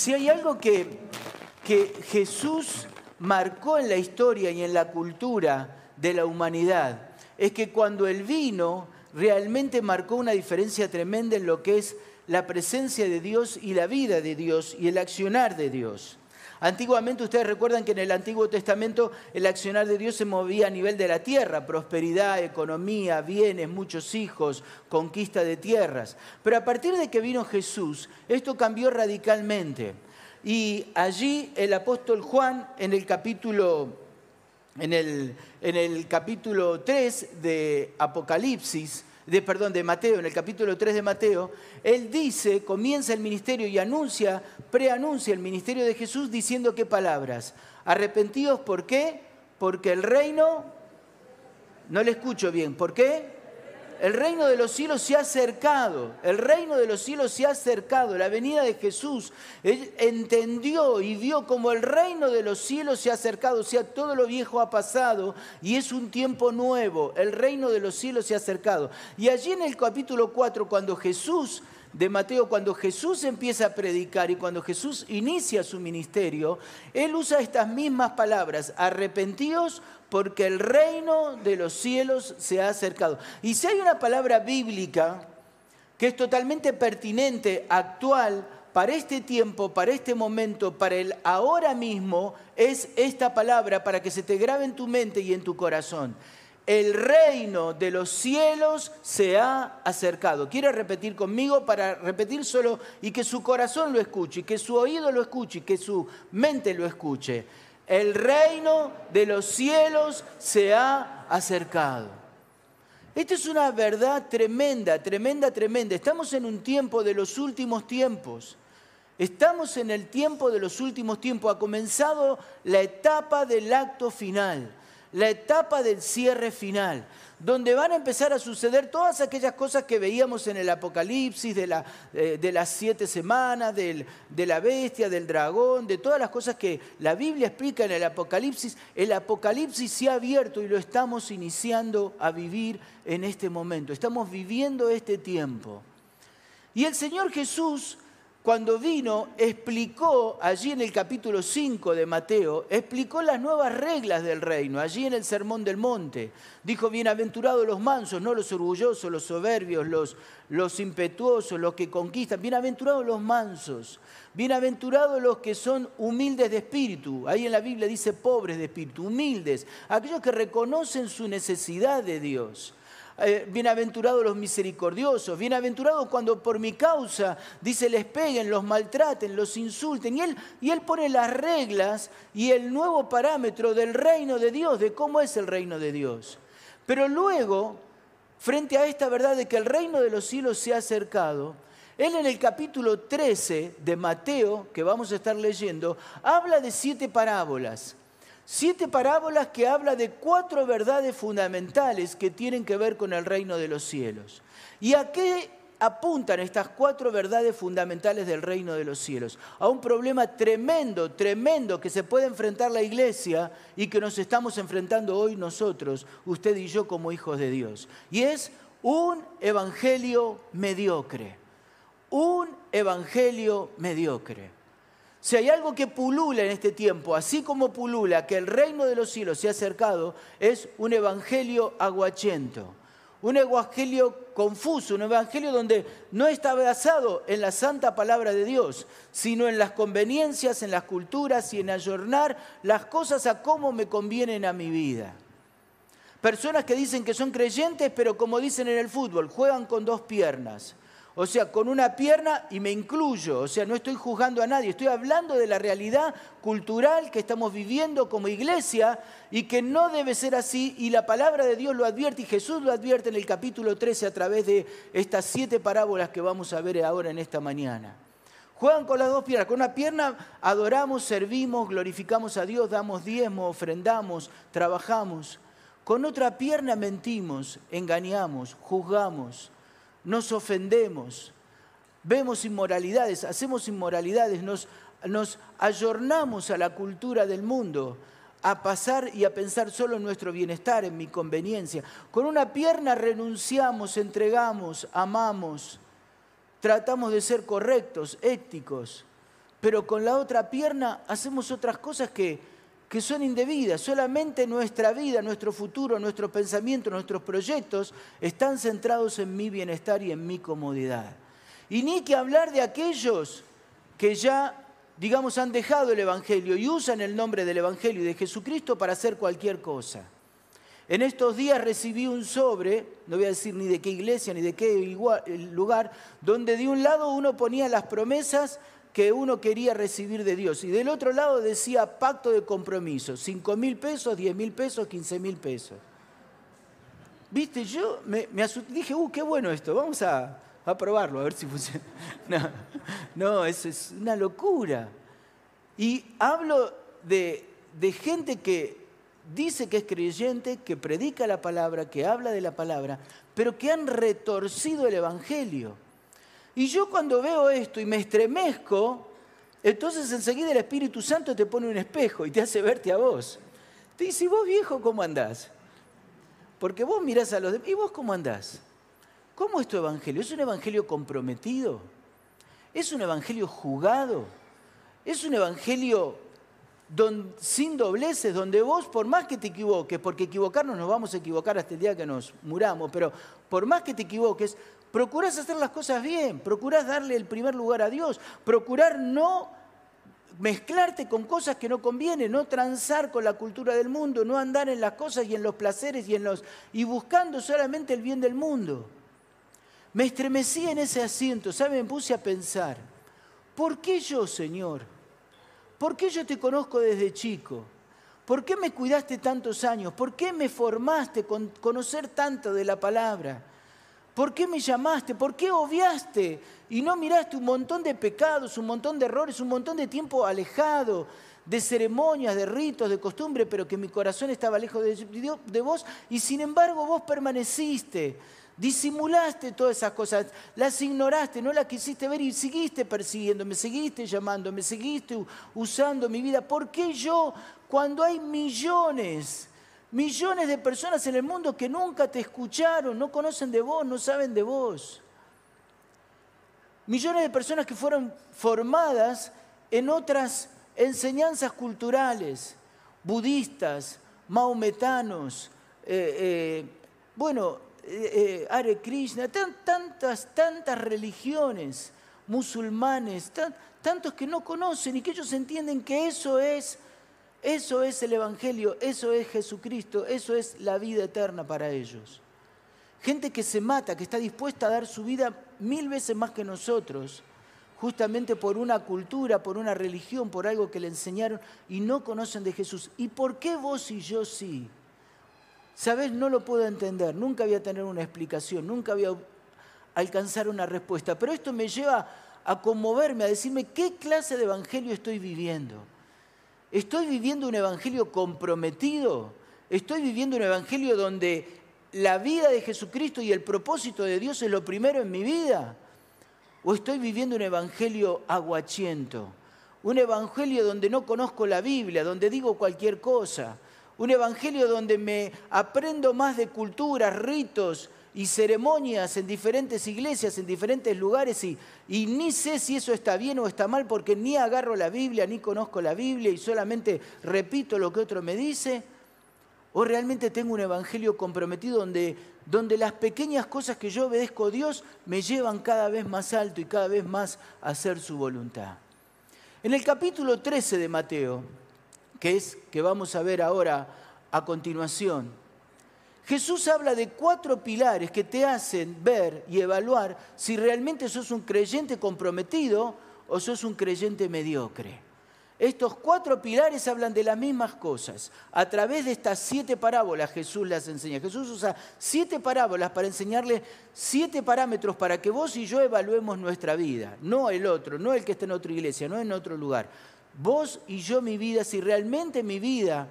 Si hay algo que, que Jesús marcó en la historia y en la cultura de la humanidad, es que cuando Él vino, realmente marcó una diferencia tremenda en lo que es la presencia de Dios y la vida de Dios y el accionar de Dios. Antiguamente ustedes recuerdan que en el Antiguo Testamento el accionar de Dios se movía a nivel de la tierra, prosperidad, economía, bienes, muchos hijos, conquista de tierras. Pero a partir de que vino Jesús, esto cambió radicalmente. Y allí el apóstol Juan en el capítulo, en el, en el capítulo 3 de Apocalipsis, de, perdón, de Mateo, en el capítulo 3 de Mateo, él dice, comienza el ministerio y anuncia, preanuncia el ministerio de Jesús diciendo qué palabras. Arrepentidos, ¿por qué? Porque el reino, no le escucho bien, ¿por qué? El reino de los cielos se ha acercado, el reino de los cielos se ha acercado, la venida de Jesús. Entendió y vio como el reino de los cielos se ha acercado, o sea, todo lo viejo ha pasado y es un tiempo nuevo, el reino de los cielos se ha acercado. Y allí en el capítulo 4, cuando Jesús de Mateo, cuando Jesús empieza a predicar y cuando Jesús inicia su ministerio, él usa estas mismas palabras, arrepentíos porque el reino de los cielos se ha acercado. Y si hay una palabra bíblica que es totalmente pertinente, actual, para este tiempo, para este momento, para el ahora mismo, es esta palabra para que se te grabe en tu mente y en tu corazón. El reino de los cielos se ha acercado. ¿Quiere repetir conmigo para repetir solo y que su corazón lo escuche, que su oído lo escuche, que su mente lo escuche? El reino de los cielos se ha acercado. Esta es una verdad tremenda, tremenda, tremenda. Estamos en un tiempo de los últimos tiempos. Estamos en el tiempo de los últimos tiempos. Ha comenzado la etapa del acto final, la etapa del cierre final donde van a empezar a suceder todas aquellas cosas que veíamos en el Apocalipsis, eh, de las siete semanas, de la bestia, del dragón, de todas las cosas que la Biblia explica en el Apocalipsis. El Apocalipsis se ha abierto y lo estamos iniciando a vivir en este momento. Estamos viviendo este tiempo. Y el Señor Jesús cuando vino, explicó allí en el capítulo 5 de Mateo, explicó las nuevas reglas del reino, allí en el Sermón del Monte. Dijo, bienaventurados los mansos, no los orgullosos, los soberbios, los, los impetuosos, los que conquistan, bienaventurados los mansos, bienaventurados los que son humildes de espíritu. Ahí en la Biblia dice pobres de espíritu, humildes, aquellos que reconocen su necesidad de Dios. Eh, bienaventurados los misericordiosos, bienaventurados cuando por mi causa, dice, les peguen, los maltraten, los insulten. Y él, y él pone las reglas y el nuevo parámetro del reino de Dios, de cómo es el reino de Dios. Pero luego, frente a esta verdad de que el reino de los cielos se ha acercado, él en el capítulo 13 de Mateo, que vamos a estar leyendo, habla de siete parábolas. Siete parábolas que habla de cuatro verdades fundamentales que tienen que ver con el reino de los cielos. ¿Y a qué apuntan estas cuatro verdades fundamentales del reino de los cielos? A un problema tremendo, tremendo que se puede enfrentar la iglesia y que nos estamos enfrentando hoy nosotros, usted y yo como hijos de Dios. Y es un evangelio mediocre. Un evangelio mediocre. Si hay algo que pulula en este tiempo, así como pulula que el reino de los cielos se ha acercado, es un evangelio aguachento, un evangelio confuso, un evangelio donde no está basado en la santa palabra de Dios, sino en las conveniencias, en las culturas y en ayornar las cosas a cómo me convienen a mi vida. Personas que dicen que son creyentes, pero como dicen en el fútbol, juegan con dos piernas. O sea, con una pierna y me incluyo. O sea, no estoy juzgando a nadie. Estoy hablando de la realidad cultural que estamos viviendo como iglesia y que no debe ser así. Y la palabra de Dios lo advierte y Jesús lo advierte en el capítulo 13 a través de estas siete parábolas que vamos a ver ahora en esta mañana. Juegan con las dos piernas. Con una pierna adoramos, servimos, glorificamos a Dios, damos diezmo, ofrendamos, trabajamos. Con otra pierna mentimos, engañamos, juzgamos nos ofendemos, vemos inmoralidades, hacemos inmoralidades, nos, nos ayornamos a la cultura del mundo, a pasar y a pensar solo en nuestro bienestar, en mi conveniencia. Con una pierna renunciamos, entregamos, amamos, tratamos de ser correctos, éticos, pero con la otra pierna hacemos otras cosas que, que son indebidas. Solamente nuestra vida, nuestro futuro, nuestros pensamientos, nuestros proyectos están centrados en mi bienestar y en mi comodidad. Y ni que hablar de aquellos que ya, digamos, han dejado el Evangelio y usan el nombre del Evangelio y de Jesucristo para hacer cualquier cosa. En estos días recibí un sobre, no voy a decir ni de qué iglesia ni de qué lugar, donde de un lado uno ponía las promesas que uno quería recibir de Dios y del otro lado decía pacto de compromiso, 5 mil pesos, 10 mil pesos, 15 mil pesos. Viste, yo me, dije, uh, qué bueno esto, vamos a, probarlo, a ver si funciona. No, no, eso es una locura. Y hablo de, de gente que dice que es creyente, que predica la palabra, que habla de la palabra, pero que han retorcido el Evangelio. Y yo cuando veo esto y me estremezco, entonces enseguida el Espíritu Santo te pone un espejo y te hace verte a vos. Te dice, ¿y vos viejo cómo andás? Porque vos mirás a los demás, ¿y vos cómo andás? ¿Cómo es tu evangelio? ¿Es un evangelio comprometido? ¿Es un evangelio jugado? ¿Es un evangelio sin dobleces, donde vos, por más que te equivoques, porque equivocarnos nos vamos a equivocar hasta el día que nos muramos, pero por más que te equivoques, procurás hacer las cosas bien, procurás darle el primer lugar a Dios, procurar no mezclarte con cosas que no convienen, no transar con la cultura del mundo, no andar en las cosas y en los placeres y en los y buscando solamente el bien del mundo. Me estremecí en ese asiento, ¿saben? Me puse a pensar, ¿por qué yo, Señor? ¿Por qué yo te conozco desde chico? ¿Por qué me cuidaste tantos años? ¿Por qué me formaste con conocer tanto de la palabra? ¿Por qué me llamaste? ¿Por qué obviaste y no miraste un montón de pecados, un montón de errores, un montón de tiempo alejado de ceremonias, de ritos, de costumbre, pero que mi corazón estaba lejos de, de vos y sin embargo vos permaneciste? Disimulaste todas esas cosas, las ignoraste, no las quisiste ver y seguiste persiguiéndome, seguiste llamándome, seguiste usando mi vida. ¿Por qué yo, cuando hay millones, millones de personas en el mundo que nunca te escucharon, no conocen de vos, no saben de vos? Millones de personas que fueron formadas en otras enseñanzas culturales, budistas, maometanos, eh, eh, bueno, eh, Hare Krishna, tantas, tantas religiones, musulmanes, tantos que no conocen y que ellos entienden que eso es, eso es el Evangelio, eso es Jesucristo, eso es la vida eterna para ellos. Gente que se mata, que está dispuesta a dar su vida mil veces más que nosotros, justamente por una cultura, por una religión, por algo que le enseñaron y no conocen de Jesús. ¿Y por qué vos y yo sí? ¿Sabes? No lo puedo entender, nunca voy a tener una explicación, nunca voy a alcanzar una respuesta, pero esto me lleva a conmoverme, a decirme qué clase de evangelio estoy viviendo. ¿Estoy viviendo un evangelio comprometido? ¿Estoy viviendo un evangelio donde la vida de Jesucristo y el propósito de Dios es lo primero en mi vida? ¿O estoy viviendo un evangelio aguachiento? Un evangelio donde no conozco la Biblia, donde digo cualquier cosa, un evangelio donde me aprendo más de culturas, ritos y ceremonias en diferentes iglesias, en diferentes lugares y, y, ni sé si eso está bien o está mal porque ni agarro la Biblia, ni conozco la Biblia y solamente repito lo que otro me dice. O realmente tengo un evangelio comprometido donde, donde las pequeñas cosas que yo obedezco a Dios me llevan cada vez más alto y cada vez más a hacer su voluntad. En el capítulo 13 de Mateo, que es que vamos a ver ahora a continuación. Jesús habla de cuatro pilares que te hacen ver y evaluar si realmente sos un creyente comprometido o sos un creyente mediocre. Estos cuatro pilares hablan de las mismas cosas. A través de estas siete parábolas Jesús las enseña. Jesús usa siete parábolas para enseñarle siete parámetros para que vos y yo evaluemos nuestra vida. No el otro, no el que está en otra iglesia, no en otro lugar vos y yo mi vida, si realmente mi vida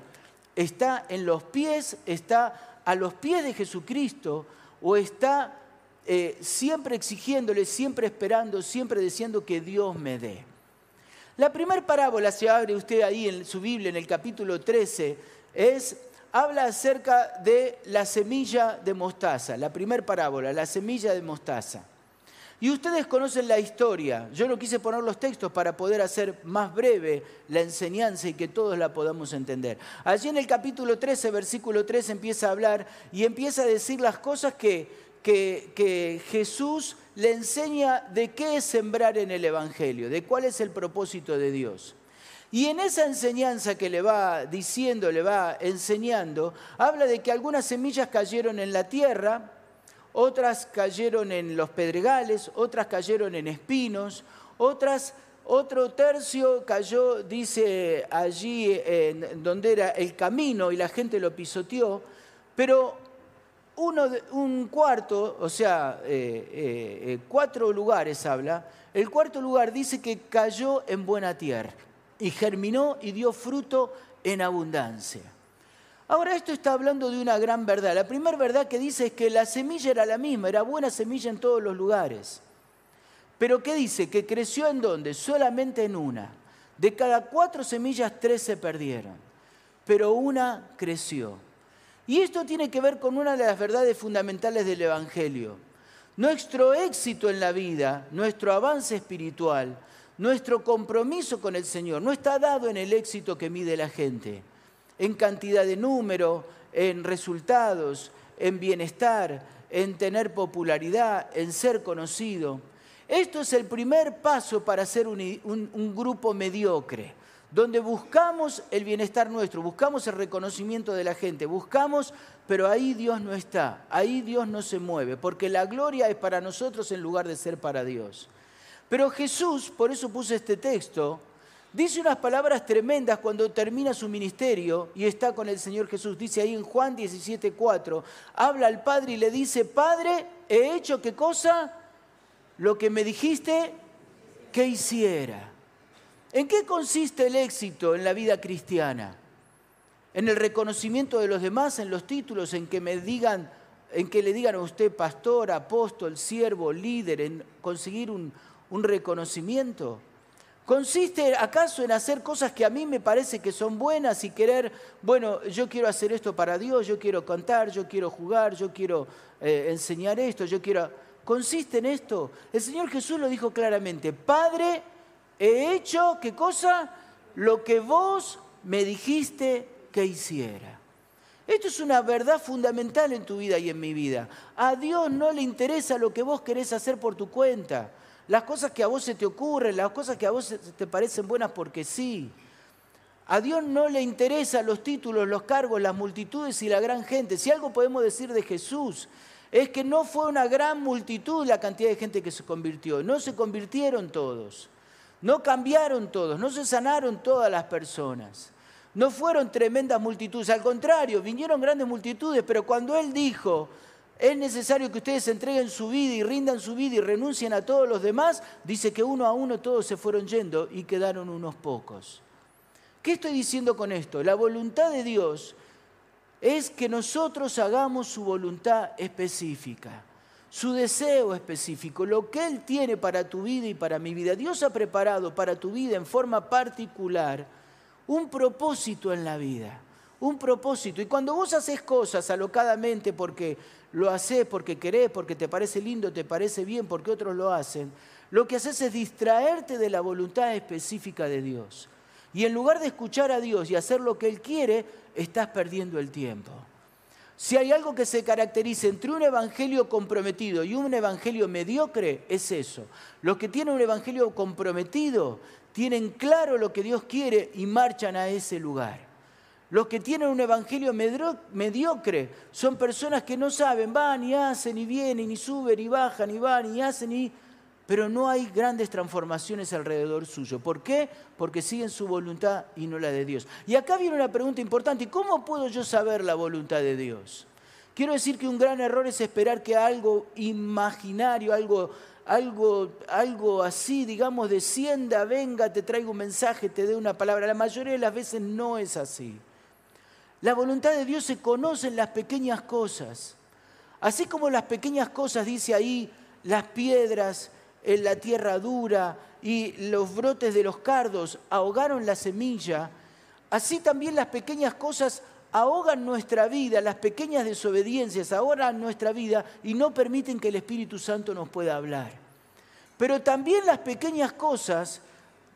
está en los pies, está a los pies de Jesucristo o está eh, siempre exigiéndole, siempre esperando, siempre diciendo que Dios me dé. La primera parábola, se abre usted ahí en su Biblia, en el capítulo 13, es, habla acerca de la semilla de mostaza, la primera parábola, la semilla de mostaza. Y ustedes conocen la historia. Yo no quise poner los textos para poder hacer más breve la enseñanza y que todos la podamos entender. Allí en el capítulo 13, versículo 3, empieza a hablar y empieza a decir las cosas que, que, que Jesús le enseña de qué es sembrar en el Evangelio, de cuál es el propósito de Dios. Y en esa enseñanza que le va diciendo, le va enseñando, habla de que algunas semillas cayeron en la tierra, otras cayeron en los pedregales, otras cayeron en espinos, otras, otro tercio cayó, dice allí en donde era el camino y la gente lo pisoteó, pero uno, un cuarto, o sea, eh, eh, eh, cuatro lugares habla, el cuarto lugar dice que cayó en buena tierra y germinó y dio fruto en abundancia. Ahora esto está hablando de una gran verdad. La primera verdad que dice es que la semilla era la misma, era buena semilla en todos los lugares. Pero ¿qué dice? Que creció en dónde? Solamente en una. De cada cuatro semillas, tres se perdieron, pero una creció. Y esto tiene que ver con una de las verdades fundamentales del Evangelio. Nuestro éxito en la vida, nuestro avance espiritual, nuestro compromiso con el Señor no está dado en el éxito que mide la gente en cantidad de número, en resultados, en bienestar, en tener popularidad, en ser conocido. Esto es el primer paso para ser un, grupo mediocre, donde buscamos el bienestar nuestro, buscamos el reconocimiento de la gente, buscamos, pero ahí Dios no está, ahí Dios no se mueve, porque la gloria es para nosotros en lugar de ser para Dios. Pero Jesús, por eso puse este texto, Dice unas palabras tremendas cuando termina su ministerio y está con el Señor Jesús. Dice ahí en Juan 17:4, habla al Padre y le dice, Padre, he hecho qué cosa? Lo que me dijiste que hiciera. ¿En qué consiste el éxito en la vida cristiana? En el reconocimiento de los demás, en los títulos, en que me digan, en que le digan a usted pastor, apóstol, siervo, líder, en conseguir un, un reconocimiento. ¿Consiste acaso en hacer cosas que a mí me parece que son buenas y querer, bueno, yo quiero hacer esto para Dios, yo quiero cantar, yo quiero jugar, yo quiero eh, enseñar esto, yo quiero... ¿Consiste en esto? El Señor Jesús lo dijo claramente, Padre, he hecho, ¿qué cosa? Lo que vos me dijiste que hiciera. Esto es una verdad fundamental en tu vida y en mi vida. A Dios no le interesa lo que vos querés hacer por tu cuenta las cosas que a vos se te ocurren, las cosas que a vos te parecen buenas porque sí. A Dios no le interesan los títulos, los cargos, las multitudes y la gran gente. Si algo podemos decir de Jesús, es que no fue una gran multitud la cantidad de gente que se convirtió. No se convirtieron todos. No cambiaron todos. No se sanaron todas las personas. No fueron tremendas multitudes. Al contrario, vinieron grandes multitudes. Pero cuando Él dijo, es necesario que ustedes entreguen su vida y rindan su vida y renuncien a todos los demás, dice que uno a uno todos se fueron yendo y quedaron unos pocos. ¿Qué estoy diciendo con esto? La voluntad de Dios es que nosotros hagamos su voluntad específica, su deseo específico, lo que Él tiene para tu vida y para mi vida. Dios ha preparado para tu vida en forma particular un propósito en la vida, un propósito. Y cuando vos haces cosas alocadamente porque lo haces porque querés, porque te parece lindo, te parece bien, porque otros lo hacen, lo que haces es distraerte de la voluntad específica de Dios. Y en lugar de escuchar a Dios y hacer lo que Él quiere, estás perdiendo el tiempo. Si hay algo que se caracteriza entre un evangelio comprometido y un evangelio mediocre, es eso. Los que tienen un evangelio comprometido tienen claro lo que Dios quiere y marchan a ese lugar. Los que tienen un evangelio mediocre son personas que no saben, van y hacen y vienen y suben y bajan y van y hacen y... Pero no hay grandes transformaciones alrededor suyo. ¿Por qué? Porque siguen su voluntad y no la de Dios. Y acá viene una pregunta importante. ¿Cómo puedo yo saber la voluntad de Dios? Quiero decir que un gran error es esperar que algo imaginario, algo, algo, algo así, digamos, descienda, venga, te traiga un mensaje, te dé una palabra. La mayoría de las veces no es así. La voluntad de Dios se conoce en las pequeñas cosas. Así como las pequeñas cosas, dice ahí, las piedras en la tierra dura y los brotes de los cardos ahogaron la semilla, así también las pequeñas cosas ahogan nuestra vida, las pequeñas desobediencias ahogan nuestra vida y no permiten que el Espíritu Santo nos pueda hablar. Pero también las pequeñas cosas,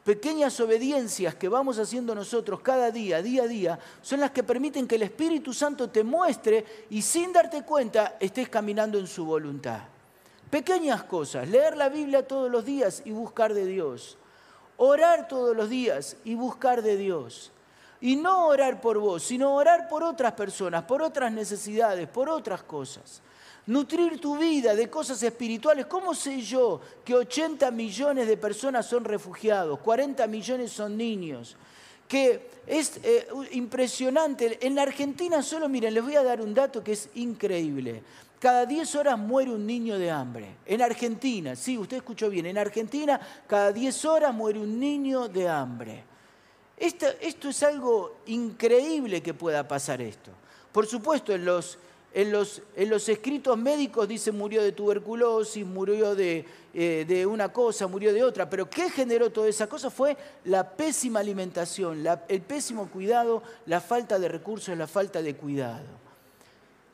pequeñas obediencias que vamos haciendo nosotros cada día, día a día, son las que permiten que el Espíritu Santo te muestre y sin darte cuenta estés caminando en su voluntad. Pequeñas cosas, leer la Biblia todos los días y buscar de Dios. Orar todos los días y buscar de Dios. Y no orar por vos, sino orar por otras personas, por otras necesidades, por otras cosas. Nutrir tu vida de cosas espirituales. ¿Cómo sé yo que 80 millones de personas son refugiados, 40 millones son niños? Que es eh, impresionante. En la Argentina solo, miren, les voy a dar un dato que es increíble. Cada 10 horas muere un niño de hambre. En Argentina, sí, usted escuchó bien, en Argentina cada 10 horas muere un niño de hambre. Esto, esto es algo increíble que pueda pasar esto. Por supuesto, en los, en los, escritos médicos dice murió de tuberculosis, murió de, eh, de, una cosa, murió de otra, pero ¿qué generó toda esa cosa? Fue la pésima alimentación, el pésimo cuidado, la falta de recursos, la falta de cuidado.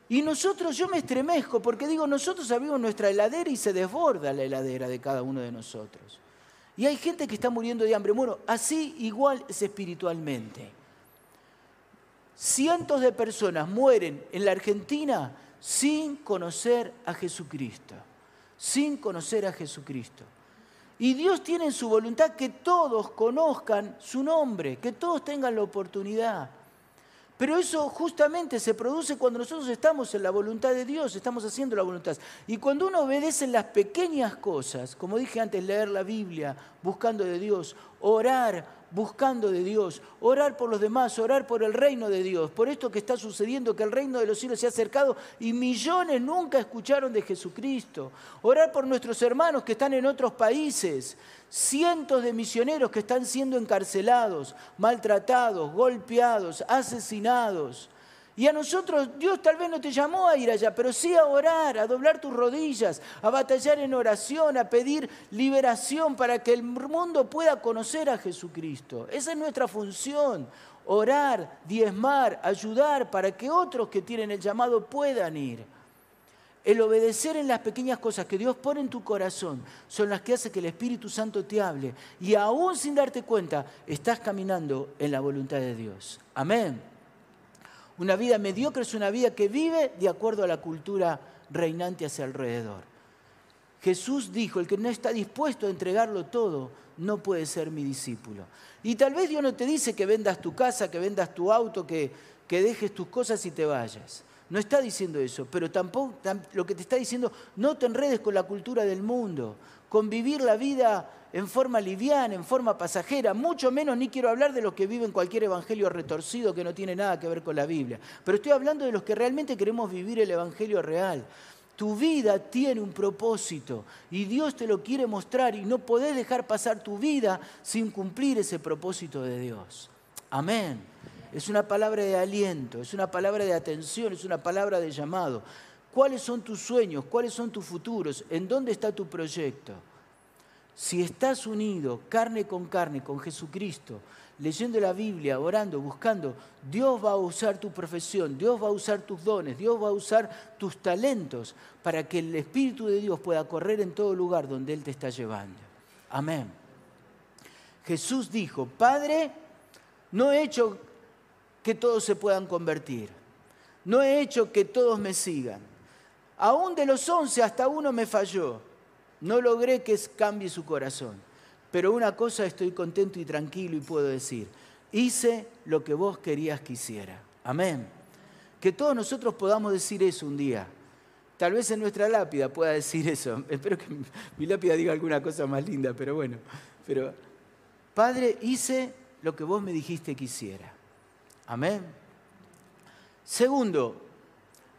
Y nosotros, yo me estremezco porque digo, nosotros abrimos nuestra heladera y se desborda la heladera de cada uno de nosotros. Y hay gente que está muriendo de hambre. Bueno, así igual es espiritualmente. Cientos de personas mueren en la Argentina sin conocer a Jesucristo. Sin conocer a Jesucristo. Y Dios tiene en su voluntad que todos conozcan su nombre, que todos tengan la oportunidad. Pero eso justamente se produce cuando nosotros estamos en la voluntad de Dios, estamos haciendo la voluntad. Y cuando uno obedece en las pequeñas cosas, como dije antes, leer la Biblia, buscando de Dios, orar, buscando de Dios, orar por los demás, orar por el reino de Dios, por esto que está sucediendo, que el reino de los cielos se ha acercado y millones nunca escucharon de Jesucristo, orar por nuestros hermanos que están en otros países, cientos de misioneros que están siendo encarcelados, maltratados, golpeados, asesinados. Y a nosotros Dios tal vez no te llamó a ir allá, pero sí a orar, a doblar tus rodillas, a batallar en oración, a pedir liberación para que el mundo pueda conocer a Jesucristo. Esa es nuestra función, orar, diezmar, ayudar para que otros que tienen el llamado puedan ir. El obedecer en las pequeñas cosas que Dios pone en tu corazón son las que hacen que el Espíritu Santo te hable y aún sin darte cuenta estás caminando en la voluntad de Dios. Amén. Una vida mediocre es una vida que vive de acuerdo a la cultura reinante hacia alrededor. Jesús dijo, el que no está dispuesto a entregarlo todo, no puede ser mi discípulo. Y tal vez Dios no te dice que vendas tu casa, que vendas tu auto, que, que dejes tus cosas y te vayas. No está diciendo eso, pero tampoco lo que te está diciendo, no te enredes con la cultura del mundo, con vivir la vida en forma liviana, en forma pasajera, mucho menos ni quiero hablar de los que viven cualquier evangelio retorcido que no tiene nada que ver con la Biblia, pero estoy hablando de los que realmente queremos vivir el evangelio real. Tu vida tiene un propósito y Dios te lo quiere mostrar y no podés dejar pasar tu vida sin cumplir ese propósito de Dios. Amén. Es una palabra de aliento, es una palabra de atención, es una palabra de llamado. ¿Cuáles son tus sueños? ¿Cuáles son tus futuros? ¿En dónde está tu proyecto? Si estás unido carne con carne con Jesucristo, leyendo la Biblia, orando, buscando, Dios va a usar tu profesión, Dios va a usar tus dones, Dios va a usar tus talentos para que el Espíritu de Dios pueda correr en todo lugar donde Él te está llevando. Amén. Jesús dijo, Padre, no he hecho que todos se puedan convertir, no he hecho que todos me sigan Aún de los once hasta uno me falló. No logré que cambie su corazón. Pero una cosa estoy contento y tranquilo y puedo decir, hice lo que vos querías que hiciera. Amén. Que todos nosotros podamos decir eso un día. Tal vez en nuestra lápida pueda decir eso. Espero que mi lápida diga alguna cosa más linda, pero bueno. Pero, Padre, hice lo que vos me dijiste que hiciera. Amén. Segundo,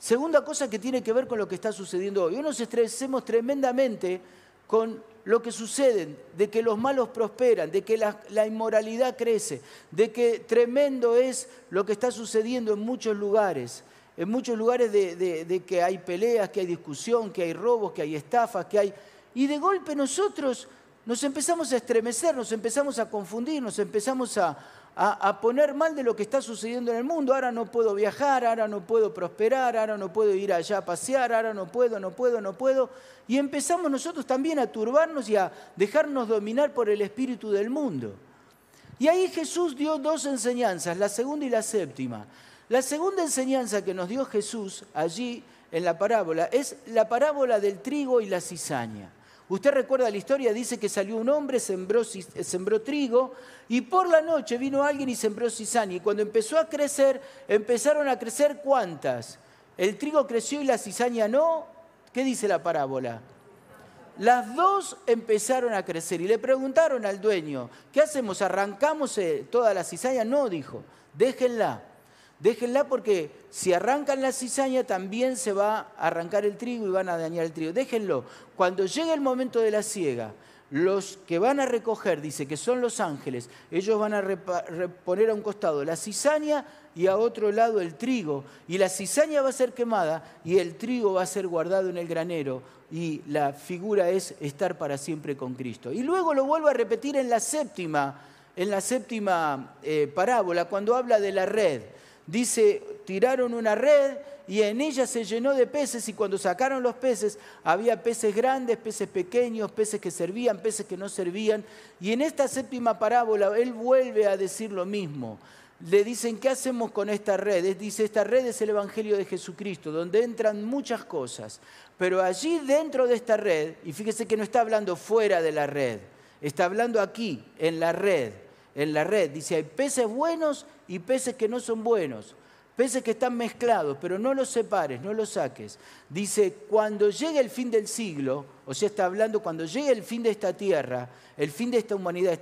Segunda cosa que tiene que ver con lo que está sucediendo hoy. Hoy nos estresemos tremendamente con lo que sucede, de que los malos prosperan, de que la, inmoralidad crece, de que tremendo es lo que está sucediendo en muchos lugares. En muchos lugares de, de que hay peleas, que hay discusión, que hay robos, que hay estafas, que hay... Y de golpe nosotros nos empezamos a estremecer, nos empezamos a confundir, nos empezamos a, a, poner mal de lo que está sucediendo en el mundo. Ahora no puedo viajar, ahora no puedo prosperar, ahora no puedo ir allá a pasear, ahora no puedo, no puedo, no puedo. Y empezamos nosotros también a turbarnos y a dejarnos dominar por el espíritu del mundo. Y ahí Jesús dio dos enseñanzas, la segunda y la séptima. La segunda enseñanza que nos dio Jesús allí en la parábola es la parábola del trigo y la cizaña. Usted recuerda la historia, dice que salió un hombre, sembró, sembró, trigo y por la noche vino alguien y sembró cizaña. Y cuando empezó a crecer, empezaron a crecer cuántas. El trigo creció y la cizaña no. ¿Qué dice la parábola? Las dos empezaron a crecer y le preguntaron al dueño, ¿qué hacemos? ¿Arrancamos eh, toda la cizaña? No, dijo, déjenla. Déjenla porque si arrancan la cizaña también se va a arrancar el trigo y van a dañar el trigo. Déjenlo. Cuando llegue el momento de la siega, los que van a recoger, dice que son los ángeles, ellos van a poner a un costado la cizaña y a otro lado el trigo. Y la cizaña va a ser quemada y el trigo va a ser guardado en el granero. Y la figura es estar para siempre con Cristo. Y luego lo vuelvo a repetir en la séptima, en la séptima eh, parábola, cuando habla de la red dice, tiraron una red y en ella se llenó de peces y cuando sacaron los peces había peces grandes, peces pequeños, peces que servían, peces que no servían. Y en esta séptima parábola él vuelve a decir lo mismo. Le dicen, ¿qué hacemos con esta red? Dice, esta red es el Evangelio de Jesucristo, donde entran muchas cosas. Pero allí dentro de esta red, y fíjese que no está hablando fuera de la red, está hablando aquí, en la red en la red. Dice, hay peces buenos y peces que no son buenos. Peces que están mezclados, pero no los separes, no los saques. Dice, cuando llegue el fin del siglo, o sea, está hablando cuando llegue el fin de esta tierra, el fin de esta humanidad,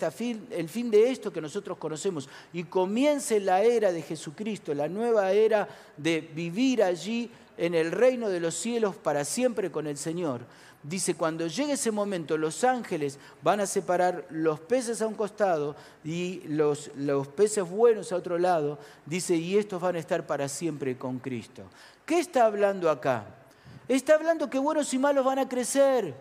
el fin de esto que nosotros conocemos, y comience la era de Jesucristo, la nueva era de vivir allí en el reino de los cielos para siempre con el Señor dice, cuando llegue ese momento, los ángeles van a separar los peces a un costado y los, los peces buenos a otro lado, dice, y estos van a estar para siempre con Cristo. ¿Qué está hablando acá? Está hablando que buenos y malos van a crecer.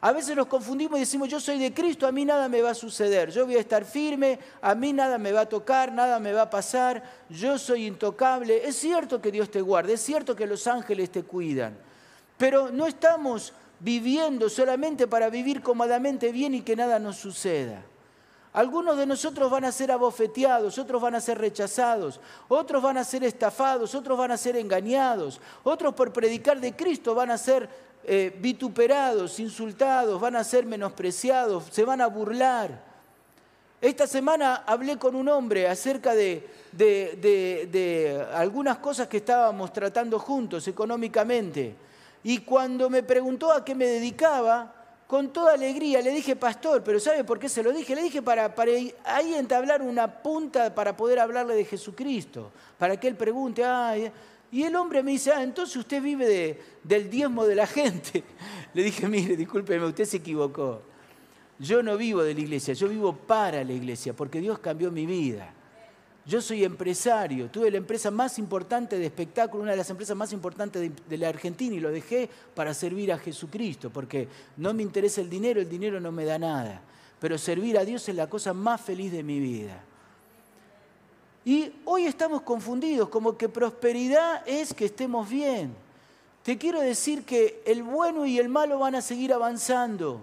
A veces nos confundimos y decimos, yo soy de Cristo, a mí nada me va a suceder, yo voy a estar firme, a mí nada me va a tocar, nada me va a pasar, yo soy intocable. Es cierto que Dios te guarda, es cierto que los ángeles te cuidan, pero no estamos viviendo solamente para vivir cómodamente bien y que nada nos suceda. Algunos de nosotros van a ser abofeteados, otros van a ser rechazados, otros van a ser estafados, otros van a ser engañados, otros por predicar de Cristo van a ser eh, vituperados, insultados, van a ser menospreciados, se van a burlar. Esta semana hablé con un hombre acerca de, de algunas cosas que estábamos tratando juntos económicamente. Y cuando me preguntó a qué me dedicaba, con toda alegría le dije, pastor, pero ¿sabe por qué se lo dije? Le dije para, ahí entablar una punta para poder hablarle de Jesucristo, para que él pregunte, ay, y el hombre me dice, ah, entonces usted vive de, del diezmo de la gente. Le dije, mire, discúlpeme, usted se equivocó. Yo no vivo de la iglesia, yo vivo para la iglesia, porque Dios cambió mi vida. Yo soy empresario, tuve la empresa más importante de espectáculo, una de las empresas más importantes de, la Argentina y lo dejé para servir a Jesucristo, porque no me interesa el dinero, el dinero no me da nada, pero servir a Dios es la cosa más feliz de mi vida. Y hoy estamos confundidos, como que prosperidad es que estemos bien. Te quiero decir que el bueno y el malo van a seguir avanzando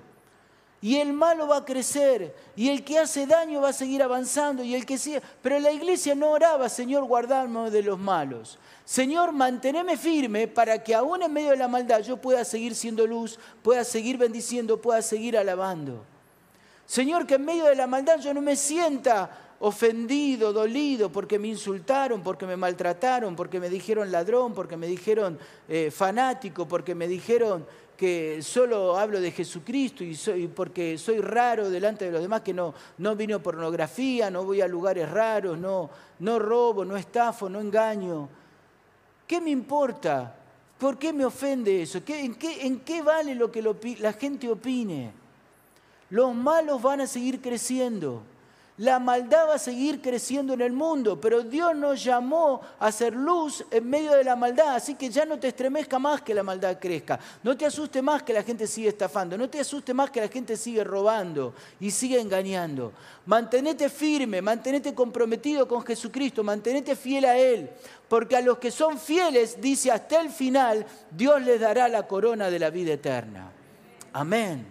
y el malo va a crecer y el que hace daño va a seguir avanzando y el que sigue. Pero la iglesia no oraba, Señor, guardarme de los malos. Señor, manteneme firme para que aún en medio de la maldad yo pueda seguir siendo luz, pueda seguir bendiciendo, pueda seguir alabando. Señor, que en medio de la maldad yo no me sienta ofendido, dolido, porque me insultaron, porque me maltrataron, porque me dijeron ladrón, porque me dijeron eh, fanático, porque me dijeron que solo hablo de Jesucristo y, soy, porque soy raro delante de los demás, que no, no vino pornografía, no voy a lugares raros, no, no robo, no estafo, no engaño. ¿Qué me importa? ¿Por qué me ofende eso? en, qué, ¿En qué vale lo que la gente opine? Los malos van a seguir creciendo. La maldad va a seguir creciendo en el mundo, pero Dios nos llamó a hacer luz en medio de la maldad, así que ya no te estremezca más que la maldad crezca, no te asuste más que la gente sigue estafando, no te asuste más que la gente sigue robando y sigue engañando. Mantenete firme, mantenete comprometido con Jesucristo, mantenete fiel a Él, porque a los que son fieles, dice hasta el final, Dios les dará la corona de la vida eterna. Amén.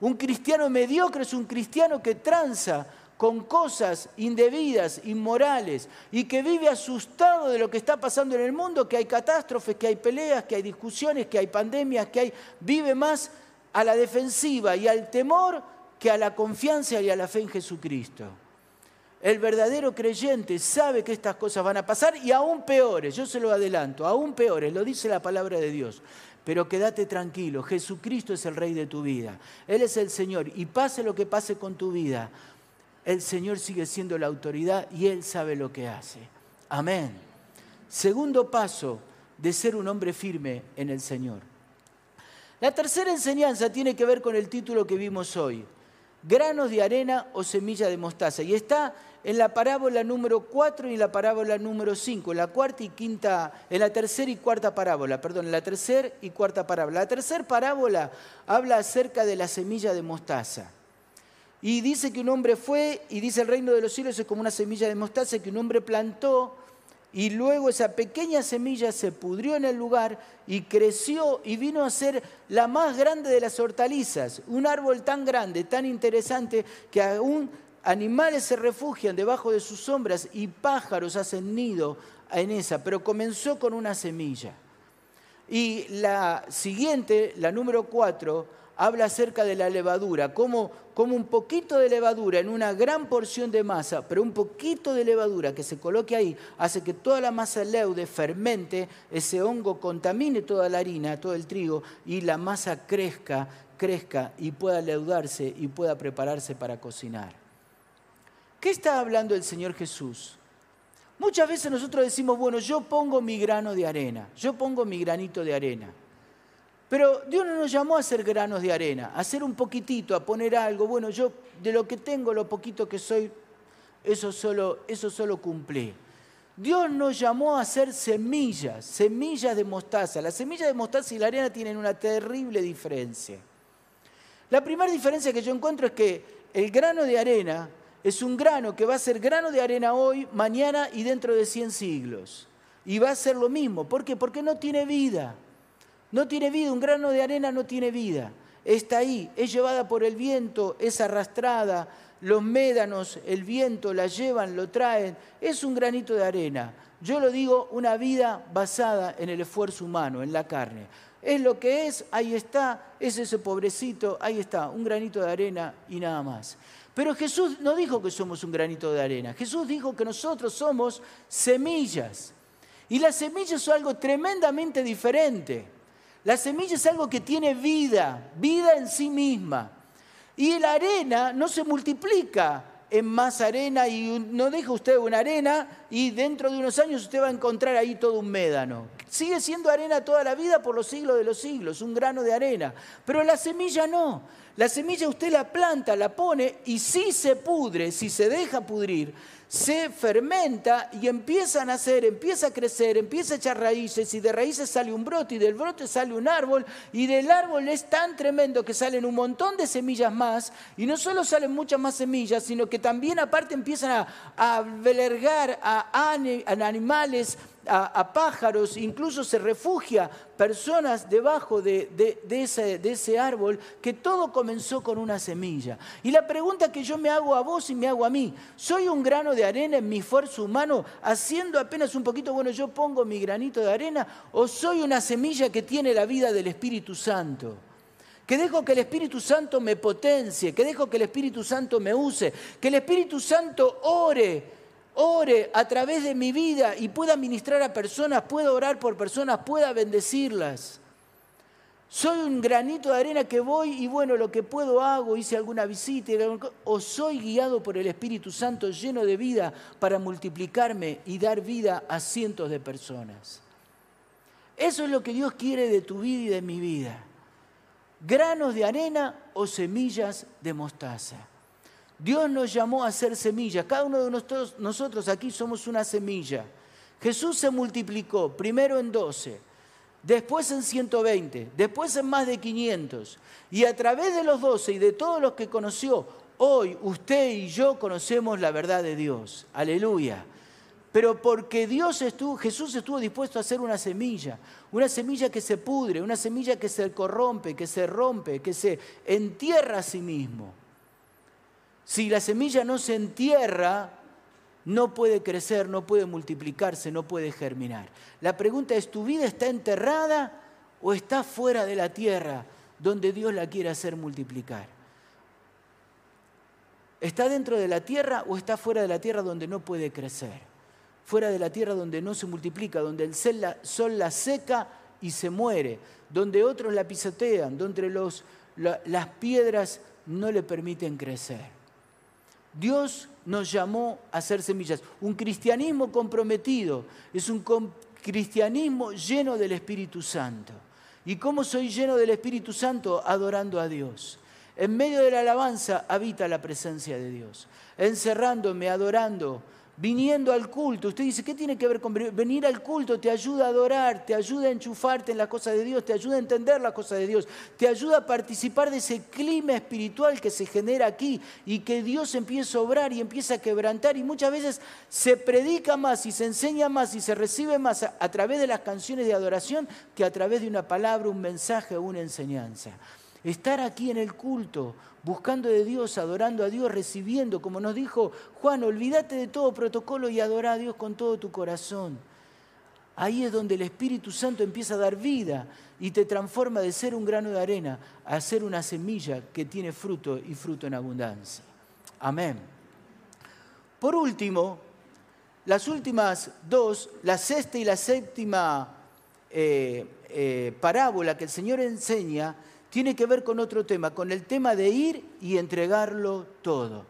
Un cristiano mediocre es un cristiano que tranza con cosas indebidas, inmorales, y que vive asustado de lo que está pasando en el mundo, que hay catástrofes, que hay peleas, que hay discusiones, que hay pandemias, que hay... vive más a la defensiva y al temor que a la confianza y a la fe en Jesucristo. El verdadero creyente sabe que estas cosas van a pasar y aún peores, yo se lo adelanto, aún peores, lo dice la palabra de Dios. Pero quédate tranquilo, Jesucristo es el Rey de tu vida, Él es el Señor y pase lo que pase con tu vida, el Señor sigue siendo la autoridad y Él sabe lo que hace. Amén. Segundo paso de ser un hombre firme en el Señor. La tercera enseñanza tiene que ver con el título que vimos hoy, granos de arena o semilla de mostaza. Y está en la parábola número 4 y en la parábola número 5, en la cuarta y quinta, en la tercera y cuarta parábola, perdón, en la tercera y cuarta parábola. La tercera parábola habla acerca de la semilla de mostaza. Y dice que un hombre fue, y dice el reino de los cielos es como una semilla de mostaza que un hombre plantó, y luego esa pequeña semilla se pudrió en el lugar y creció y vino a ser la más grande de las hortalizas. Un árbol tan grande, tan interesante, que aún animales se refugian debajo de sus sombras y pájaros hacen nido en esa, pero comenzó con una semilla. Y la siguiente, la número cuatro, habla acerca de la levadura, como, como un poquito de levadura en una gran porción de masa, pero un poquito de levadura que se coloque ahí hace que toda la masa leude, fermente, ese hongo contamine toda la harina, todo el trigo y la masa crezca, crezca y pueda leudarse y pueda prepararse para cocinar. ¿Qué está hablando el Señor Jesús? Muchas veces nosotros decimos, bueno, yo pongo mi grano de arena, yo pongo mi granito de arena. Pero Dios no nos llamó a hacer granos de arena, a hacer un poquitito, a poner algo. Bueno, yo de lo que tengo, lo poquito que soy, eso solo, eso solo cumplí. Dios nos llamó a hacer semillas, semillas de mostaza. Las semillas de mostaza y la arena tienen una terrible diferencia. La primera diferencia que yo encuentro es que el grano de arena es un grano que va a ser grano de arena hoy, mañana y dentro de 100 siglos. Y va a ser lo mismo. ¿Por qué? Porque no tiene vida. No tiene vida, un grano de arena no tiene vida. Está ahí, es llevada por el viento, es arrastrada, los médanos, el viento la llevan, lo traen. Es un granito de arena. Yo lo digo, una vida basada en el esfuerzo humano, en la carne. Es lo que es, ahí está, es ese pobrecito, ahí está, un granito de arena y nada más. Pero Jesús no dijo que somos un granito de arena, Jesús dijo que nosotros somos semillas. Y las semillas son algo tremendamente diferente. La semilla es algo que tiene vida, vida en sí misma. Y la arena no se multiplica en más arena y no deja usted una arena y dentro de unos años usted va a encontrar ahí todo un médano. Sigue siendo arena toda la vida por los siglos de los siglos, un grano de arena. Pero la semilla no. La semilla usted la planta, la pone y si se pudre, si se deja pudrir, se fermenta y empieza a nacer, empieza a crecer, empieza a echar raíces y de raíces sale un brote y del brote sale un árbol y del árbol es tan tremendo que salen un montón de semillas más y no solo salen muchas más semillas, sino que también aparte empiezan a, a albergar a, animales, a, pájaros, incluso se refugia personas debajo de, ese, de, ese, árbol, que todo comenzó con una semilla. Y la pregunta que yo me hago a vos y me hago a mí, ¿soy un grano de arena en mi esfuerzo humano haciendo apenas un poquito, bueno, yo pongo mi granito de arena, o soy una semilla que tiene la vida del Espíritu Santo? que dejo que el Espíritu Santo me potencie, que dejo que el Espíritu Santo me use, que el Espíritu Santo ore ore a través de mi vida y pueda ministrar a personas, pueda orar por personas, pueda bendecirlas. Soy un granito de arena que voy y bueno, lo que puedo hago, hice alguna visita, o soy guiado por el Espíritu Santo lleno de vida para multiplicarme y dar vida a cientos de personas. Eso es lo que Dios quiere de tu vida y de mi vida. Granos de arena o semillas de mostaza. Dios nos llamó a ser semillas. Cada uno de nosotros, nosotros aquí somos una semilla. Jesús se multiplicó, primero en 12, después en 120, después en más de 500. Y a través de los 12 y de todos los que conoció, hoy usted y yo conocemos la verdad de Dios. Aleluya. Pero porque Dios estuvo, Jesús estuvo dispuesto a hacer una semilla, una semilla que se pudre, una semilla que se corrompe, que se rompe, que se entierra a sí mismo. Si la semilla no se entierra, no puede crecer, no puede multiplicarse, no puede germinar. La pregunta es, ¿tu vida está enterrada o está fuera de la tierra donde Dios la quiere hacer multiplicar? ¿Está dentro de la tierra o está fuera de la tierra donde no puede crecer? Fuera de la tierra donde no se multiplica, donde el sol la seca y se muere, donde otros la pisotean, donde las piedras no le permiten crecer. Dios nos llamó a ser semillas. Un cristianismo comprometido es un cristianismo lleno del Espíritu Santo. ¿Y cómo soy lleno del Espíritu Santo? Adorando a Dios. En medio de la alabanza habita la presencia de Dios. Encerrándome, adorando, viniendo al culto. Usted dice, ¿qué tiene que ver con venir al culto? Te ayuda a adorar, te ayuda a enchufarte en la cosa de Dios, te ayuda a entender la cosa de Dios, te ayuda a participar de ese clima espiritual que se genera aquí y que Dios empieza a obrar y empieza a quebrantar y muchas veces se predica más y se enseña más y se recibe más a, a través de las canciones de adoración que a través de una palabra, un mensaje o una enseñanza. Estar aquí en el culto, buscando de Dios, adorando a Dios, recibiendo, como nos dijo Juan, olvídate de todo protocolo y adora a Dios con todo tu corazón. Ahí es donde el Espíritu Santo empieza a dar vida y te transforma de ser un grano de arena a ser una semilla que tiene fruto y fruto en abundancia. Amén. Por último, las últimas dos, la sexta y la séptima eh, eh, parábola que el Señor enseña, tiene que ver con otro tema, con el tema de ir y entregarlo todo.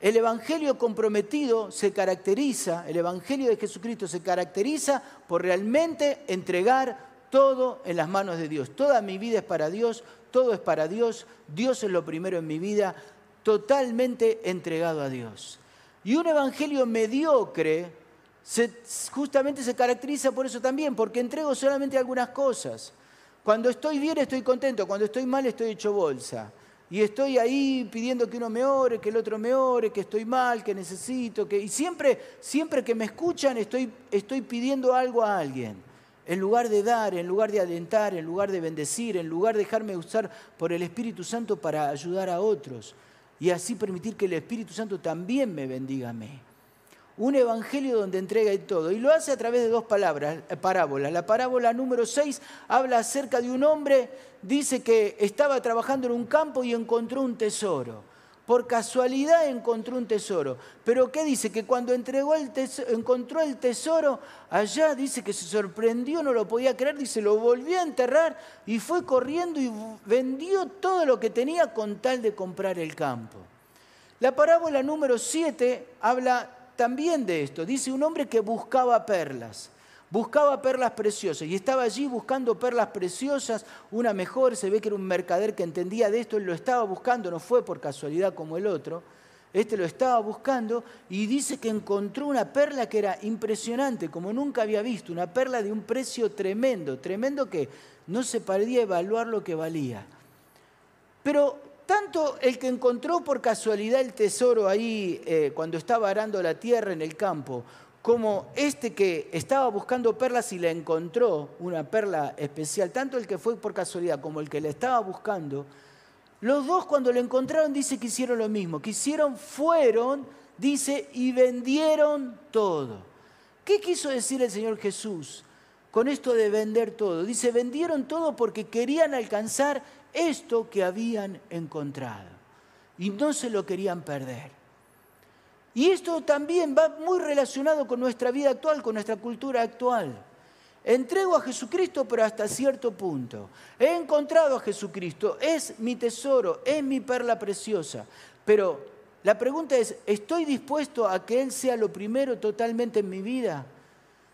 El Evangelio comprometido se caracteriza, el Evangelio de Jesucristo se caracteriza por realmente entregar todo en las manos de Dios. Toda mi vida es para Dios, todo es para Dios, Dios es lo primero en mi vida, totalmente entregado a Dios. Y un Evangelio mediocre justamente se caracteriza por eso también, porque entrego solamente algunas cosas. Cuando estoy bien estoy contento, cuando estoy mal estoy hecho bolsa. Y estoy ahí pidiendo que uno me ore, que el otro me ore, que estoy mal, que necesito, que... Y siempre, siempre que me escuchan estoy, estoy pidiendo algo a alguien. En lugar de dar, en lugar de alentar, en lugar de bendecir, en lugar de dejarme usar por el Espíritu Santo para ayudar a otros. Y así permitir que el Espíritu Santo también me bendiga a mí un evangelio donde entrega todo. Y lo hace a través de dos palabras, eh, parábolas. La parábola número 6 habla acerca de un hombre, dice que estaba trabajando en un campo y encontró un tesoro. Por casualidad encontró un tesoro. Pero ¿qué dice? Que cuando entregó el encontró el tesoro, allá dice que se sorprendió, no lo podía creer, dice, lo volvió a enterrar y fue corriendo y vendió todo lo que tenía con tal de comprar el campo. La parábola número 7 habla también de esto. Dice un hombre que buscaba perlas, buscaba perlas preciosas y estaba allí buscando perlas preciosas, una mejor, se ve que era un mercader que entendía de esto, él lo estaba buscando, no fue por casualidad como el otro. Este lo estaba buscando y dice que encontró una perla que era impresionante, como nunca había visto, una perla de un precio tremendo, tremendo que no se podía evaluar lo que valía. Pero tanto el que encontró por casualidad el tesoro ahí eh, cuando estaba arando la tierra en el campo, como este que estaba buscando perlas y la encontró, una perla especial, tanto el que fue por casualidad como el que la estaba buscando, los dos cuando la encontraron dice que hicieron lo mismo, que hicieron, fueron, dice, y vendieron todo. ¿Qué quiso decir el Señor Jesús con esto de vender todo? Dice, vendieron todo porque querían alcanzar esto que habían encontrado y no se lo querían perder. Y esto también va muy relacionado con nuestra vida actual, con nuestra cultura actual. Entrego a Jesucristo, pero hasta cierto punto. He encontrado a Jesucristo, es mi tesoro, es mi perla preciosa. Pero la pregunta es, ¿estoy dispuesto a que Él sea lo primero totalmente en mi vida?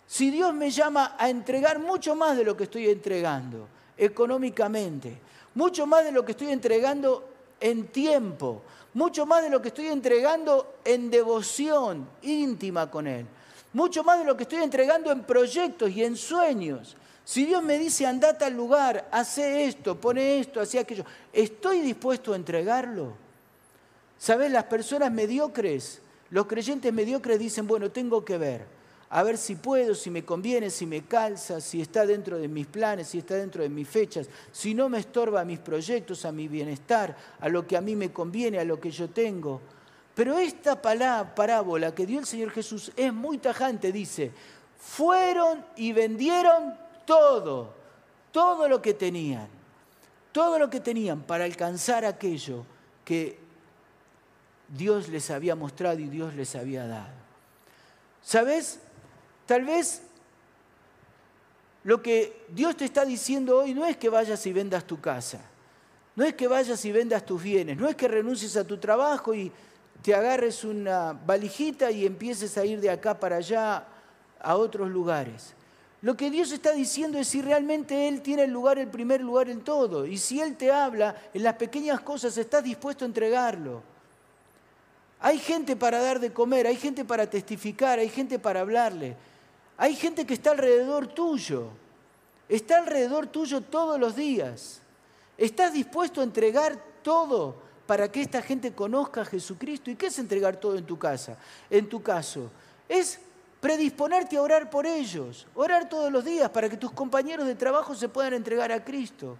Si Dios me llama a entregar mucho más de lo que estoy entregando, económicamente, mucho más de lo que estoy entregando en tiempo, mucho más de lo que estoy entregando en devoción íntima con Él, mucho más de lo que estoy entregando en proyectos y en sueños. Si Dios me dice, andate al lugar, hace esto, pone esto, hace aquello, ¿estoy dispuesto a entregarlo? ¿Sabes? Las personas mediocres, los creyentes mediocres dicen, bueno, tengo que ver, a ver si puedo, si me conviene, si me calza, si está dentro de mis planes, si está dentro de mis fechas, si no me estorba a mis proyectos, a mi bienestar, a lo que a mí me conviene, a lo que yo tengo. Pero esta parábola que dio el Señor Jesús es muy tajante, dice, fueron y vendieron todo, todo lo que tenían, todo lo que tenían para alcanzar aquello que Dios les había mostrado y Dios les había dado. ¿Sabes? Tal vez lo que Dios te está diciendo hoy no es que vayas y vendas tu casa, no es que vayas y vendas tus bienes, no es que renuncies a tu trabajo y te agarres una valijita y empieces a ir de acá para allá a otros lugares. Lo que Dios está diciendo es si realmente Él tiene el lugar, el primer lugar en todo. Y si Él te habla en las pequeñas cosas, estás dispuesto a entregarlo. Hay gente para dar de comer, hay gente para testificar, hay gente para hablarle. Hay gente que está alrededor tuyo. Está alrededor tuyo todos los días. ¿Estás dispuesto a entregar todo para que esta gente conozca a Jesucristo? ¿Y qué es entregar todo en tu casa? En tu caso, es predisponerte a orar por ellos, orar todos los días para que tus compañeros de trabajo se puedan entregar a Cristo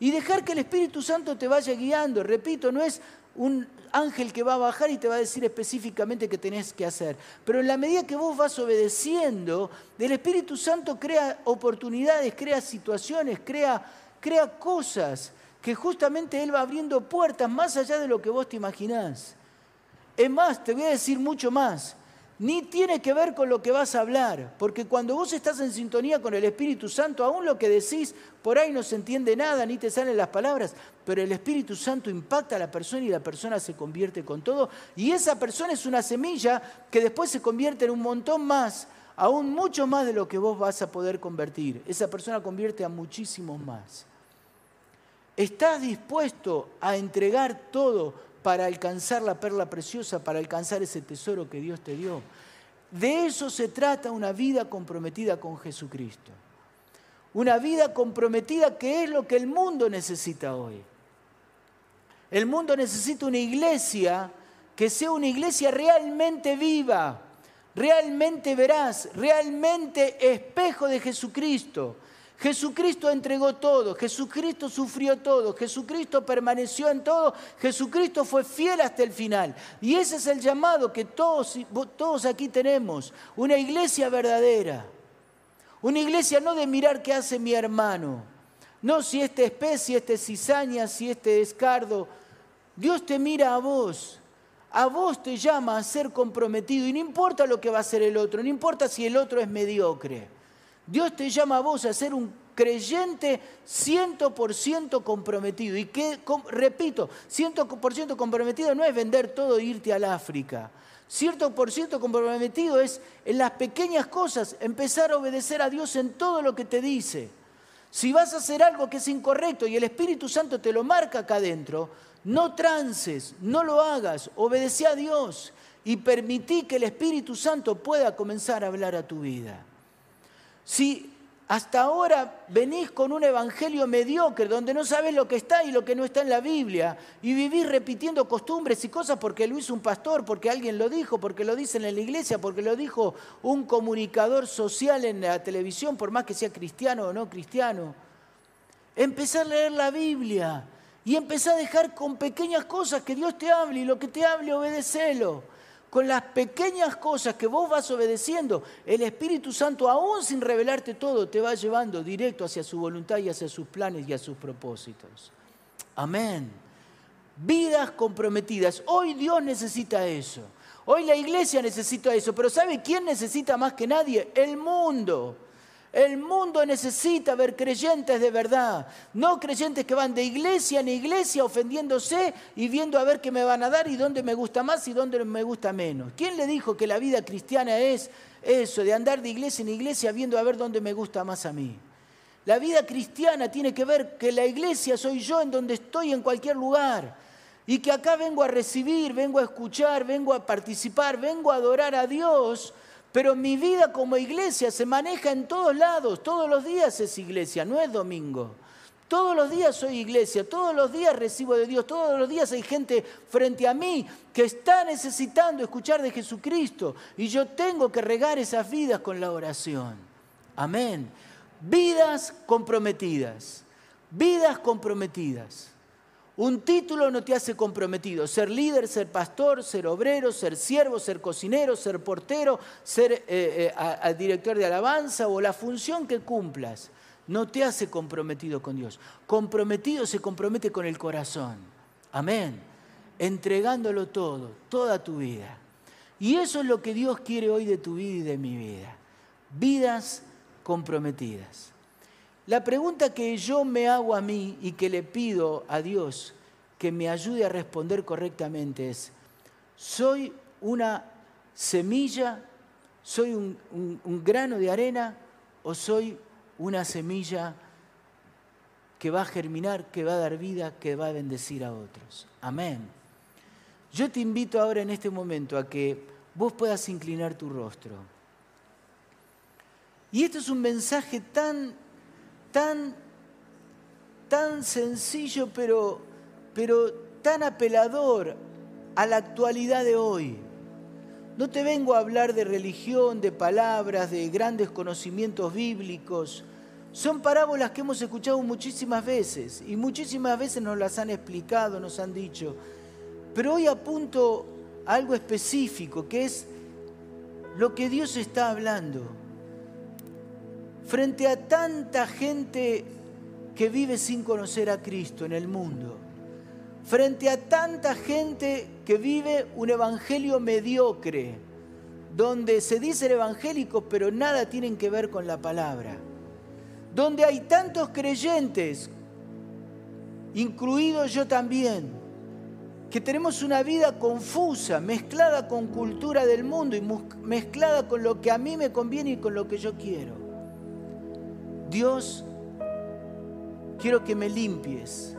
y dejar que el Espíritu Santo te vaya guiando. Repito, no es un ángel que va a bajar y te va a decir específicamente qué tenés que hacer, pero en la medida que vos vas obedeciendo, el Espíritu Santo crea oportunidades, crea situaciones, crea, crea cosas que justamente Él va abriendo puertas más allá de lo que vos te imaginás. Es más, te voy a decir mucho más ni tiene que ver con lo que vas a hablar, porque cuando vos estás en sintonía con el Espíritu Santo, aún lo que decís por ahí no se entiende nada, ni te salen las palabras, pero el Espíritu Santo impacta a la persona y la persona se convierte con todo, y esa persona es una semilla que después se convierte en un montón más, aún mucho más de lo que vos vas a poder convertir. Esa persona convierte a muchísimos más. ¿Estás dispuesto a entregar todo para alcanzar la perla preciosa, para alcanzar ese tesoro que Dios te dio. De eso se trata una vida comprometida con Jesucristo. Una vida comprometida que es lo que el mundo necesita hoy. El mundo necesita una iglesia que sea una iglesia realmente viva, realmente veraz, realmente espejo de Jesucristo Jesucristo entregó todo, Jesucristo sufrió todo, Jesucristo permaneció en todo, Jesucristo fue fiel hasta el final. Y ese es el llamado que todos, todos aquí tenemos, una iglesia verdadera. Una iglesia no de mirar qué hace mi hermano, no si este es pez, si este es cizaña, si este es cardo. Dios te mira a vos, a vos te llama a ser comprometido y no importa lo que va a hacer el otro, no importa si el otro es mediocre. Dios te llama a vos a ser un creyente 100% comprometido. Y que, repito, 100% comprometido no es vender todo e irte al África. 100% comprometido es en las pequeñas cosas empezar a obedecer a Dios en todo lo que te dice. Si vas a hacer algo que es incorrecto y el Espíritu Santo te lo marca acá adentro, no trances, no lo hagas, obedece a Dios y permití que el Espíritu Santo pueda comenzar a hablar a tu vida. Si hasta ahora venís con un evangelio mediocre donde no sabes lo que está y lo que no está en la Biblia y vivís repitiendo costumbres y cosas porque lo hizo un pastor, porque alguien lo dijo, porque lo dicen en la iglesia, porque lo dijo un comunicador social en la televisión, por más que sea cristiano o no cristiano. Empezar a leer la Biblia y empezar a dejar con pequeñas cosas que Dios te hable y lo que te hable obedecelo con las pequeñas cosas que vos vas obedeciendo, el Espíritu Santo, aún sin revelarte todo, te va llevando directo hacia su voluntad y hacia sus planes y a sus propósitos. Amén. Vidas comprometidas. Hoy Dios necesita eso. Hoy la iglesia necesita eso. Pero ¿sabe quién necesita más que nadie? El mundo. El mundo necesita ver creyentes de verdad, no creyentes que van de iglesia en iglesia ofendiéndose y viendo a ver qué me van a dar y dónde me gusta más y dónde me gusta menos. ¿Quién le dijo que la vida cristiana es eso, de andar de iglesia en iglesia viendo a ver dónde me gusta más a mí? La vida cristiana tiene que ver que la iglesia soy yo en donde estoy en cualquier lugar. Y que acá vengo a recibir, vengo a escuchar, vengo a participar, vengo a adorar a Dios, pero mi vida como iglesia se maneja en todos lados, todos los días es iglesia, no es domingo. Todos los días soy iglesia, todos los días recibo de Dios, todos los días hay gente frente a mí que está necesitando escuchar de Jesucristo y yo tengo que regar esas vidas con la oración. Amén. Vidas comprometidas, vidas comprometidas. Un título no te hace comprometido. Ser líder, ser pastor, ser obrero, ser siervo, ser cocinero, ser portero, ser eh, eh, director de alabanza o la función que cumplas no te hace comprometido con Dios. Comprometido se compromete con el corazón. Amén. Entregándolo todo, toda tu vida. Y eso es lo que Dios quiere hoy de tu vida y de mi vida. Vidas comprometidas. La pregunta que yo me hago a mí y que le pido a Dios que me ayude a responder correctamente es, ¿soy una semilla? ¿Soy un, grano de arena? ¿O soy una semilla que va a germinar, que va a dar vida, que va a bendecir a otros. Amén. Yo te invito ahora en este momento a que vos puedas inclinar tu rostro. Y esto es un mensaje tan, tan, tan sencillo, pero, pero tan apelador a la actualidad de hoy. No te vengo a hablar de religión, de palabras, de grandes conocimientos bíblicos. Son parábolas que hemos escuchado muchísimas veces y muchísimas veces nos las han explicado, nos han dicho. Pero hoy apunto a algo específico, que es lo que Dios está hablando. Frente a tanta gente que vive sin conocer a Cristo en el mundo, frente a tanta gente que vive un evangelio mediocre, donde se dicen evangélicos pero nada tienen que ver con la palabra, donde hay tantos creyentes, incluido yo también, que tenemos una vida confusa, mezclada con cultura del mundo y mezclada con lo que a mí me conviene y con lo que yo quiero. Dios, quiero que me limpies,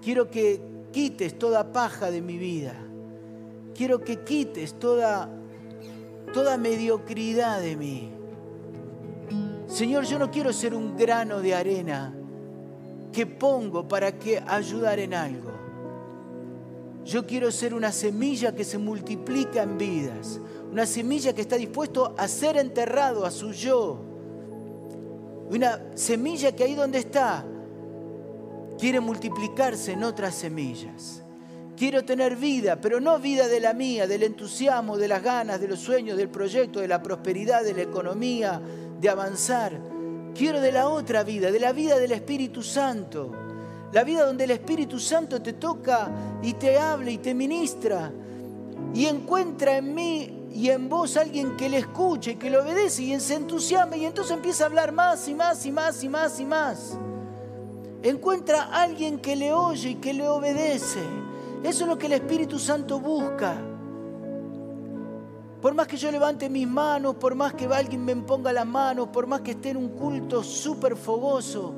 quiero que quites toda paja de mi vida. Quiero que quites toda, toda mediocridad de mí. Señor, yo no quiero ser un grano de arena que pongo para que ayudar en algo. Yo quiero ser una semilla que se multiplica en vidas, una semilla que está dispuesto a ser enterrado a su yo, una semilla que ahí donde está quiere multiplicarse en otras semillas. Quiero tener vida, pero no vida de la mía, del entusiasmo, de las ganas, de los sueños, del proyecto, de la prosperidad, de la economía, de avanzar. Quiero de la otra vida, de la vida del Espíritu Santo. La vida donde el Espíritu Santo te toca y te habla y te ministra. Y encuentra en mí y en vos alguien que le escuche, que le obedece y se entusiasma y entonces empieza a hablar más y más y más y más y más encuentra a alguien que le oye y que le obedece. Eso es lo que el Espíritu Santo busca. Por más que yo levante mis manos, por más que alguien me ponga las manos, por más que esté en un culto súper fogoso,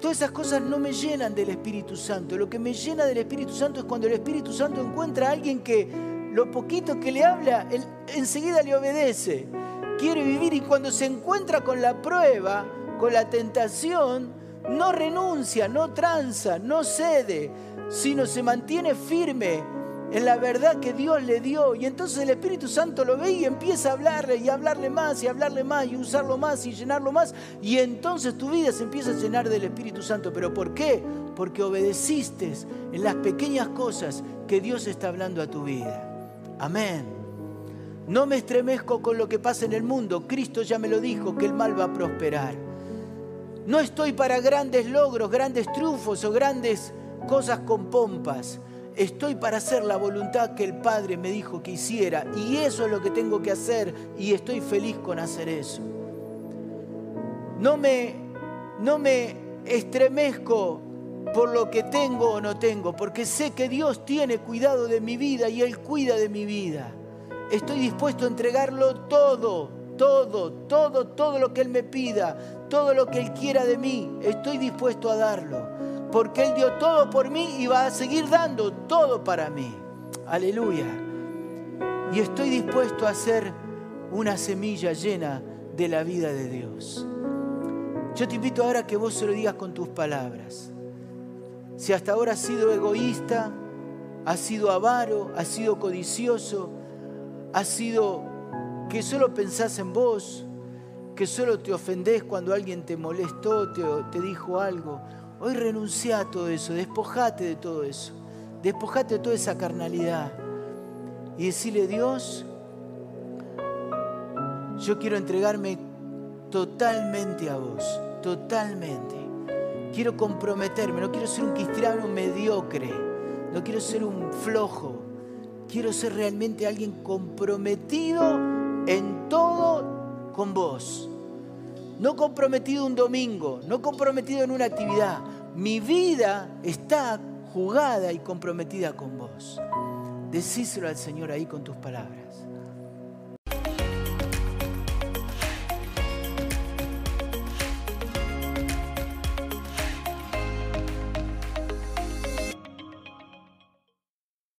todas esas cosas no me llenan del Espíritu Santo. Lo que me llena del Espíritu Santo es cuando el Espíritu Santo encuentra a alguien que lo poquito que le habla, enseguida le obedece. Quiere vivir y cuando se encuentra con la prueba, con la tentación, no renuncia, no tranza, no cede, sino se mantiene firme en la verdad que Dios le dio. Y entonces el Espíritu Santo lo ve y empieza a hablarle y hablarle más y hablarle más y usarlo más y llenarlo más. Y entonces tu vida se empieza a llenar del Espíritu Santo. ¿Pero por qué? Porque obedeciste en las pequeñas cosas que Dios está hablando a tu vida. Amén. No me estremezco con lo que pasa en el mundo. Cristo ya me lo dijo, que el mal va a prosperar. No estoy para grandes logros, grandes triunfos o grandes cosas con pompas. Estoy para hacer la voluntad que el Padre me dijo que hiciera. Y eso es lo que tengo que hacer. Y estoy feliz con hacer eso. No me, no me estremezco por lo que tengo o no tengo, porque sé que Dios tiene cuidado de mi vida y Él cuida de mi vida. Estoy dispuesto a entregarlo todo, todo, todo, todo lo que Él me pida, todo lo que Él quiera de mí, estoy dispuesto a darlo. porque Él dio todo por mí y va a seguir dando todo para mí. Aleluya. Y estoy dispuesto a ser una semilla llena de la vida de Dios. Yo te invito ahora a que vos se lo digas con tus palabras. Si hasta ahora has sido egoísta, has sido avaro, has sido codicioso, has sido que solo pensás en vos, que solo te ofendés cuando alguien te molestó, te, te dijo algo. Hoy renuncia a todo eso, despojate de todo eso, despojate de toda esa carnalidad y decirle, Dios, yo quiero entregarme totalmente a vos, totalmente. Quiero comprometerme, no quiero ser un cristiano mediocre, no quiero ser un flojo, quiero ser realmente alguien comprometido en todo con vos. No comprometido un domingo, no comprometido en una actividad. Mi vida está jugada y comprometida con vos. Decíselo al Señor ahí con tus palabras.